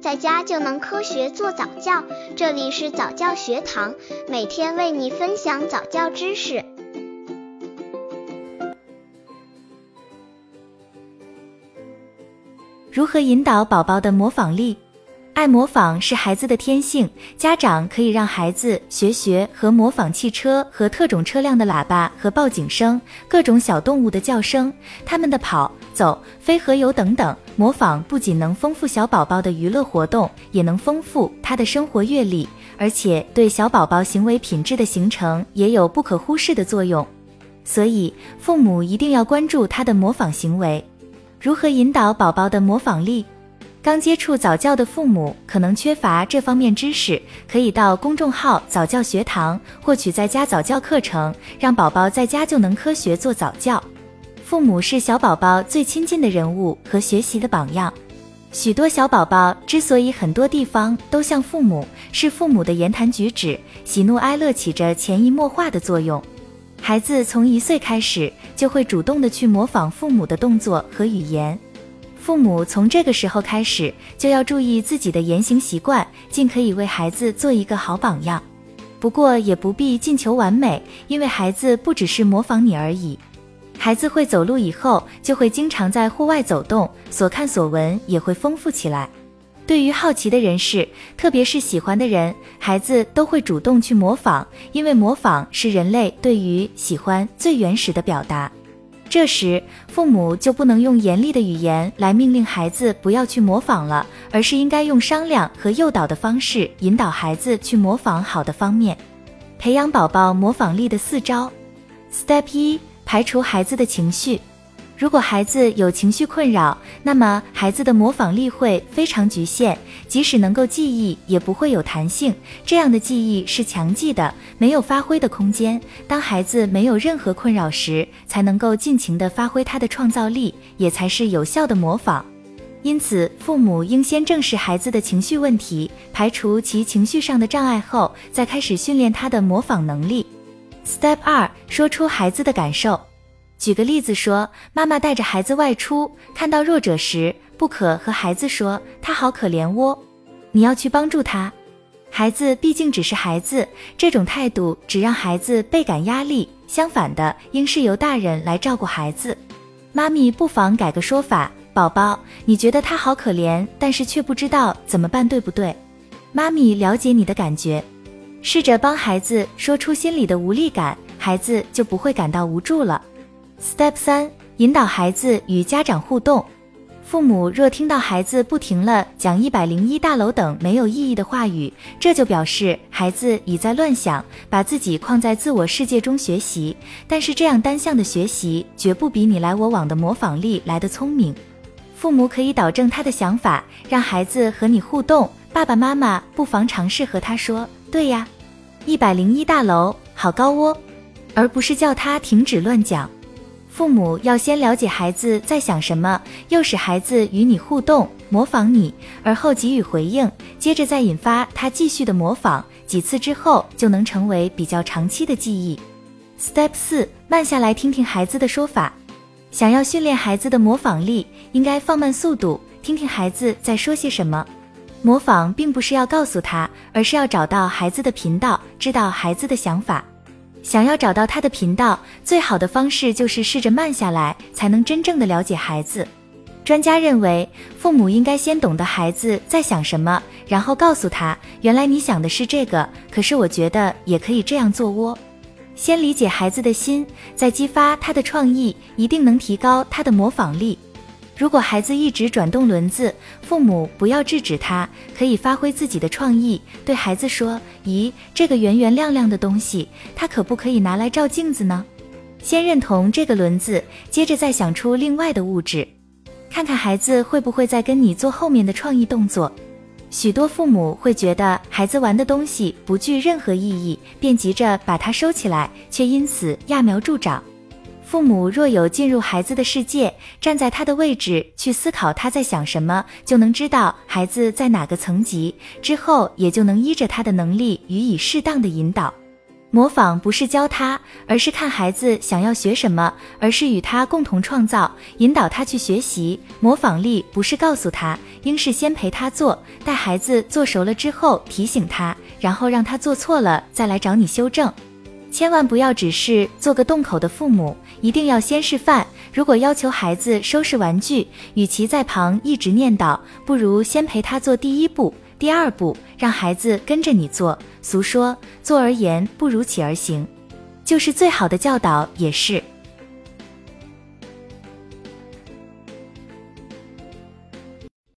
在家就能科学做早教。这里是早教学堂，每天为你分享早教知识。如何引导宝宝的模仿力？爱模仿是孩子的天性，家长可以让孩子学学和模仿汽车和特种车辆的喇叭和报警声，各种小动物的叫声，他们的跑、走、飞和游等等。模仿不仅能丰富小宝宝的娱乐活动，也能丰富他的生活阅历，而且对小宝宝行为品质的形成也有不可忽视的作用。所以，父母一定要关注他的模仿行为。如何引导宝宝的模仿力？刚接触早教的父母可能缺乏这方面知识，可以到公众号早教学堂获取在家早教课程，让宝宝在家就能科学做早教。父母是小宝宝最亲近的人物和学习的榜样。许多小宝宝之所以很多地方都像父母，是父母的言谈举止、喜怒哀乐起着潜移默化的作用。孩子从一岁开始就会主动的去模仿父母的动作和语言。父母从这个时候开始就要注意自己的言行习惯，尽可以为孩子做一个好榜样。不过也不必尽求完美，因为孩子不只是模仿你而已。孩子会走路以后，就会经常在户外走动，所看所闻也会丰富起来。对于好奇的人士，特别是喜欢的人，孩子都会主动去模仿，因为模仿是人类对于喜欢最原始的表达。这时，父母就不能用严厉的语言来命令孩子不要去模仿了，而是应该用商量和诱导的方式引导孩子去模仿好的方面，培养宝宝模仿力的四招。Step 一：排除孩子的情绪。如果孩子有情绪困扰，那么孩子的模仿力会非常局限，即使能够记忆，也不会有弹性。这样的记忆是强记的，没有发挥的空间。当孩子没有任何困扰时，才能够尽情的发挥他的创造力，也才是有效的模仿。因此，父母应先正视孩子的情绪问题，排除其情绪上的障碍后，再开始训练他的模仿能力。Step 二：说出孩子的感受。举个例子说，妈妈带着孩子外出，看到弱者时，不可和孩子说他好可怜喔，你要去帮助他。孩子毕竟只是孩子，这种态度只让孩子倍感压力。相反的，应是由大人来照顾孩子。妈咪不妨改个说法，宝宝，你觉得他好可怜，但是却不知道怎么办，对不对？妈咪了解你的感觉，试着帮孩子说出心里的无力感，孩子就不会感到无助了。Step 三：引导孩子与家长互动。父母若听到孩子不停了讲一百零一大楼等没有意义的话语，这就表示孩子已在乱想，把自己框在自我世界中学习。但是这样单向的学习，绝不比你来我往的模仿力来得聪明。父母可以导正他的想法，让孩子和你互动。爸爸妈妈不妨尝试和他说：“对呀，一百零一大楼好高哦。”而不是叫他停止乱讲。父母要先了解孩子在想什么，诱使孩子与你互动，模仿你，而后给予回应，接着再引发他继续的模仿，几次之后就能成为比较长期的记忆。Step 四：慢下来听听孩子的说法。想要训练孩子的模仿力，应该放慢速度，听听孩子在说些什么。模仿并不是要告诉他，而是要找到孩子的频道，知道孩子的想法。想要找到他的频道，最好的方式就是试着慢下来，才能真正的了解孩子。专家认为，父母应该先懂得孩子在想什么，然后告诉他：“原来你想的是这个，可是我觉得也可以这样做窝。”先理解孩子的心，再激发他的创意，一定能提高他的模仿力。如果孩子一直转动轮子，父母不要制止他，可以发挥自己的创意，对孩子说：“咦，这个圆圆亮亮的东西，它可不可以拿来照镜子呢？”先认同这个轮子，接着再想出另外的物质，看看孩子会不会再跟你做后面的创意动作。许多父母会觉得孩子玩的东西不具任何意义，便急着把它收起来，却因此揠苗助长。父母若有进入孩子的世界，站在他的位置去思考他在想什么，就能知道孩子在哪个层级，之后也就能依着他的能力予以适当的引导。模仿不是教他，而是看孩子想要学什么，而是与他共同创造，引导他去学习。模仿力不是告诉他，应是先陪他做，待孩子做熟了之后提醒他，然后让他做错了再来找你修正。千万不要只是做个动口的父母，一定要先示范。如果要求孩子收拾玩具，与其在旁一直念叨，不如先陪他做第一步。第二步，让孩子跟着你做。俗说，坐而言不如起而行，就是最好的教导，也是。